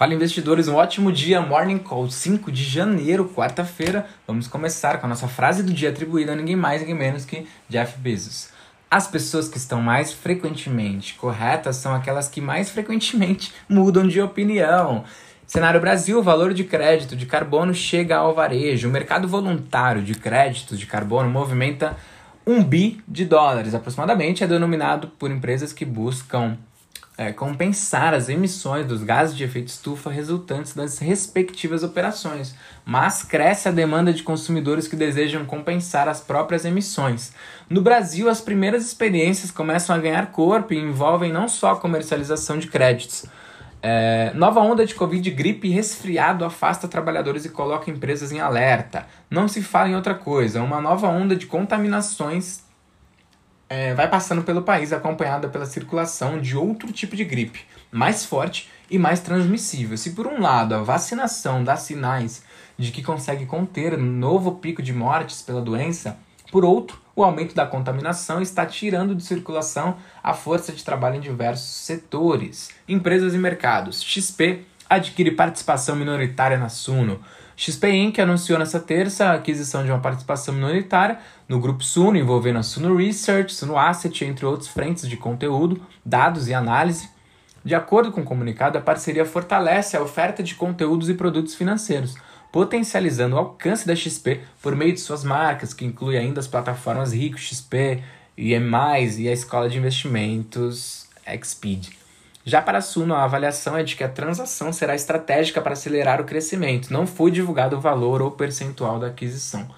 Fala investidores, um ótimo dia, Morning Call 5 de janeiro, quarta-feira. Vamos começar com a nossa frase do dia atribuída a ninguém mais, ninguém menos que Jeff Bezos. As pessoas que estão mais frequentemente corretas são aquelas que mais frequentemente mudam de opinião. Cenário Brasil, o valor de crédito de carbono chega ao varejo. O mercado voluntário de créditos de carbono movimenta um bi de dólares, aproximadamente, é denominado por empresas que buscam é, compensar as emissões dos gases de efeito estufa resultantes das respectivas operações, mas cresce a demanda de consumidores que desejam compensar as próprias emissões. No Brasil, as primeiras experiências começam a ganhar corpo e envolvem não só a comercialização de créditos. É, nova onda de Covid, gripe e resfriado afasta trabalhadores e coloca empresas em alerta. Não se fala em outra coisa. Uma nova onda de contaminações é, vai passando pelo país acompanhada pela circulação de outro tipo de gripe, mais forte e mais transmissível. Se por um lado a vacinação dá sinais de que consegue conter um novo pico de mortes pela doença, por outro, o aumento da contaminação está tirando de circulação a força de trabalho em diversos setores. Empresas e mercados. XP adquire participação minoritária na Suno. XP Inc. anunciou nesta terça a aquisição de uma participação minoritária no grupo Suno, envolvendo a Suno Research, Suno Asset, entre outros frentes de conteúdo, dados e análise. De acordo com o comunicado, a parceria fortalece a oferta de conteúdos e produtos financeiros, potencializando o alcance da XP por meio de suas marcas, que inclui ainda as plataformas Rico, XP, IM+, e a escola de investimentos Xpeed. Já para a Suno, a avaliação é de que a transação será estratégica para acelerar o crescimento. Não foi divulgado o valor ou percentual da aquisição.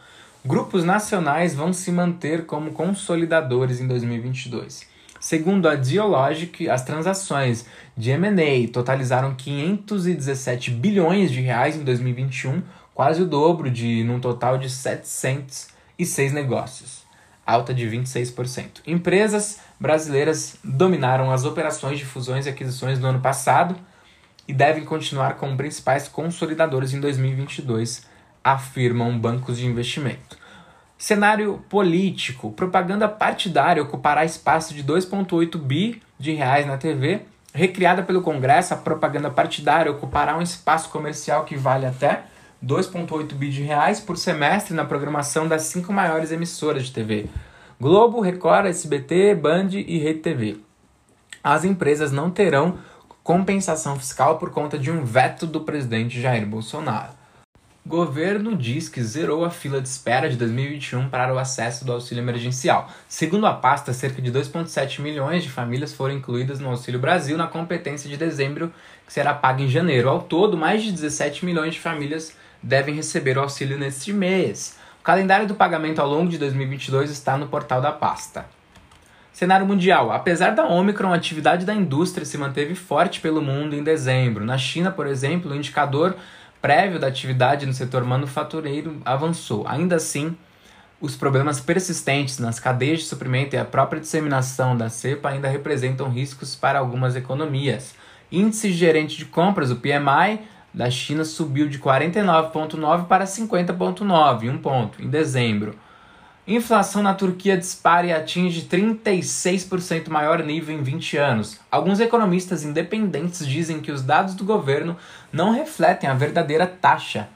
Grupos nacionais vão se manter como consolidadores em 2022. Segundo a Geologic, as transações de M&A totalizaram 517 bilhões de reais em 2021, quase o dobro de num total de 706 negócios, alta de 26%. Empresas brasileiras dominaram as operações de fusões e aquisições no ano passado e devem continuar como principais consolidadores em 2022, afirmam bancos de investimento. Cenário político. Propaganda partidária ocupará espaço de 2,8 bi de reais na TV. Recriada pelo Congresso, a propaganda partidária ocupará um espaço comercial que vale até 2,8 bi de reais por semestre na programação das cinco maiores emissoras de TV. Globo, Record, SBT, Band e Rede TV. As empresas não terão compensação fiscal por conta de um veto do presidente Jair Bolsonaro. Governo diz que zerou a fila de espera de 2021 para o acesso do auxílio emergencial. Segundo a pasta, cerca de 2,7 milhões de famílias foram incluídas no Auxílio Brasil na competência de dezembro, que será paga em janeiro. Ao todo, mais de 17 milhões de famílias devem receber o auxílio neste mês. O calendário do pagamento ao longo de 2022 está no portal da pasta. Cenário mundial. Apesar da Omicron, a atividade da indústria se manteve forte pelo mundo em dezembro. Na China, por exemplo, o indicador prévio da atividade no setor manufatureiro avançou. Ainda assim, os problemas persistentes nas cadeias de suprimento e a própria disseminação da cepa ainda representam riscos para algumas economias. Índice gerente de compras, o PMI, da China subiu de 49,9 para 50,9, um ponto, em dezembro. Inflação na Turquia dispara e atinge 36% maior nível em 20 anos. Alguns economistas independentes dizem que os dados do governo não refletem a verdadeira taxa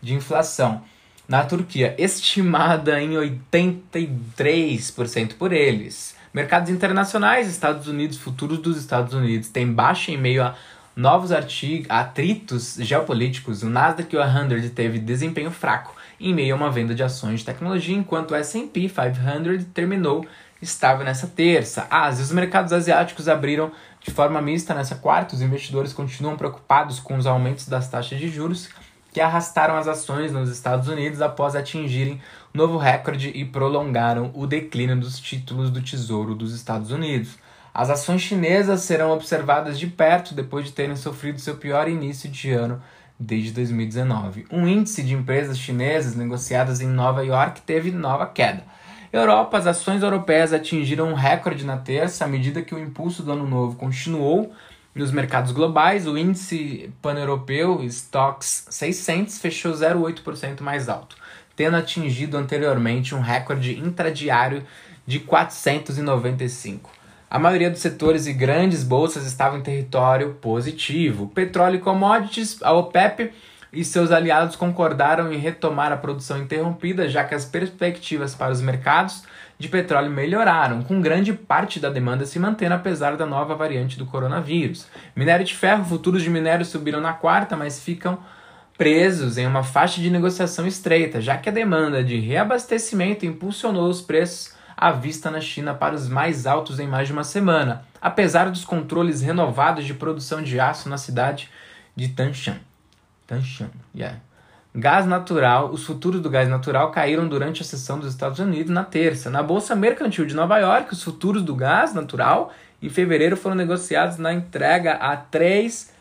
de inflação na Turquia, estimada em 83% por eles. Mercados internacionais, Estados Unidos, futuros dos Estados Unidos, têm baixa em meio a novos atritos geopolíticos, o Nasdaq 100 teve desempenho fraco em meio a uma venda de ações de tecnologia, enquanto o S&P 500 terminou estável nessa terça. Ásia, os mercados asiáticos abriram de forma mista nessa quarta. Os investidores continuam preocupados com os aumentos das taxas de juros que arrastaram as ações nos Estados Unidos após atingirem novo recorde e prolongaram o declínio dos títulos do Tesouro dos Estados Unidos. As ações chinesas serão observadas de perto depois de terem sofrido seu pior início de ano desde 2019. Um índice de empresas chinesas negociadas em Nova York teve nova queda. Europa, as ações europeias atingiram um recorde na terça à medida que o impulso do ano novo continuou nos mercados globais. O índice pan-europeu Stocks 600 fechou 0,8% mais alto, tendo atingido anteriormente um recorde intradiário de 495. A maioria dos setores e grandes bolsas estavam em território positivo. Petróleo e commodities, a OPEP e seus aliados concordaram em retomar a produção interrompida, já que as perspectivas para os mercados de petróleo melhoraram, com grande parte da demanda se mantendo apesar da nova variante do coronavírus. Minério de ferro, futuros de minério subiram na quarta, mas ficam presos em uma faixa de negociação estreita, já que a demanda de reabastecimento impulsionou os preços à vista na China para os mais altos em mais de uma semana, apesar dos controles renovados de produção de aço na cidade de Tanshan. Tanshan, yeah. Gás natural. Os futuros do gás natural caíram durante a sessão dos Estados Unidos na terça. Na Bolsa Mercantil de Nova York, os futuros do gás natural em fevereiro foram negociados na entrega a 3,8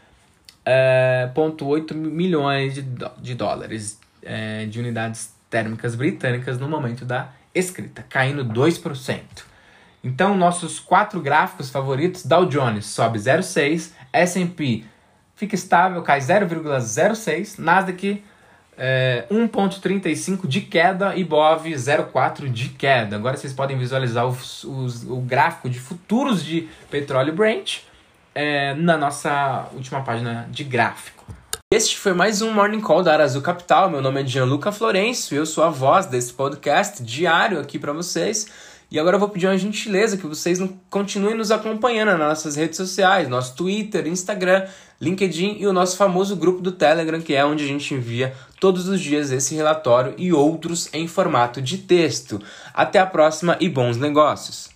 é, milhões de, de dólares é, de unidades térmicas britânicas no momento da escrita, caindo 2%. Então, nossos quatro gráficos favoritos, Dow Jones sobe 0,6, S&P fica estável, cai 0,06, Nasdaq é, 1,35 de queda e BOV 0,4 de queda. Agora vocês podem visualizar os, os, o gráfico de futuros de petróleo Brent é, na nossa última página de gráfico. Este foi mais um Morning Call da Arazu Capital. Meu nome é Gianluca Florencio, eu sou a voz desse podcast diário aqui para vocês. E agora eu vou pedir uma gentileza que vocês continuem nos acompanhando nas nossas redes sociais, nosso Twitter, Instagram, LinkedIn e o nosso famoso grupo do Telegram, que é onde a gente envia todos os dias esse relatório e outros em formato de texto. Até a próxima e bons negócios!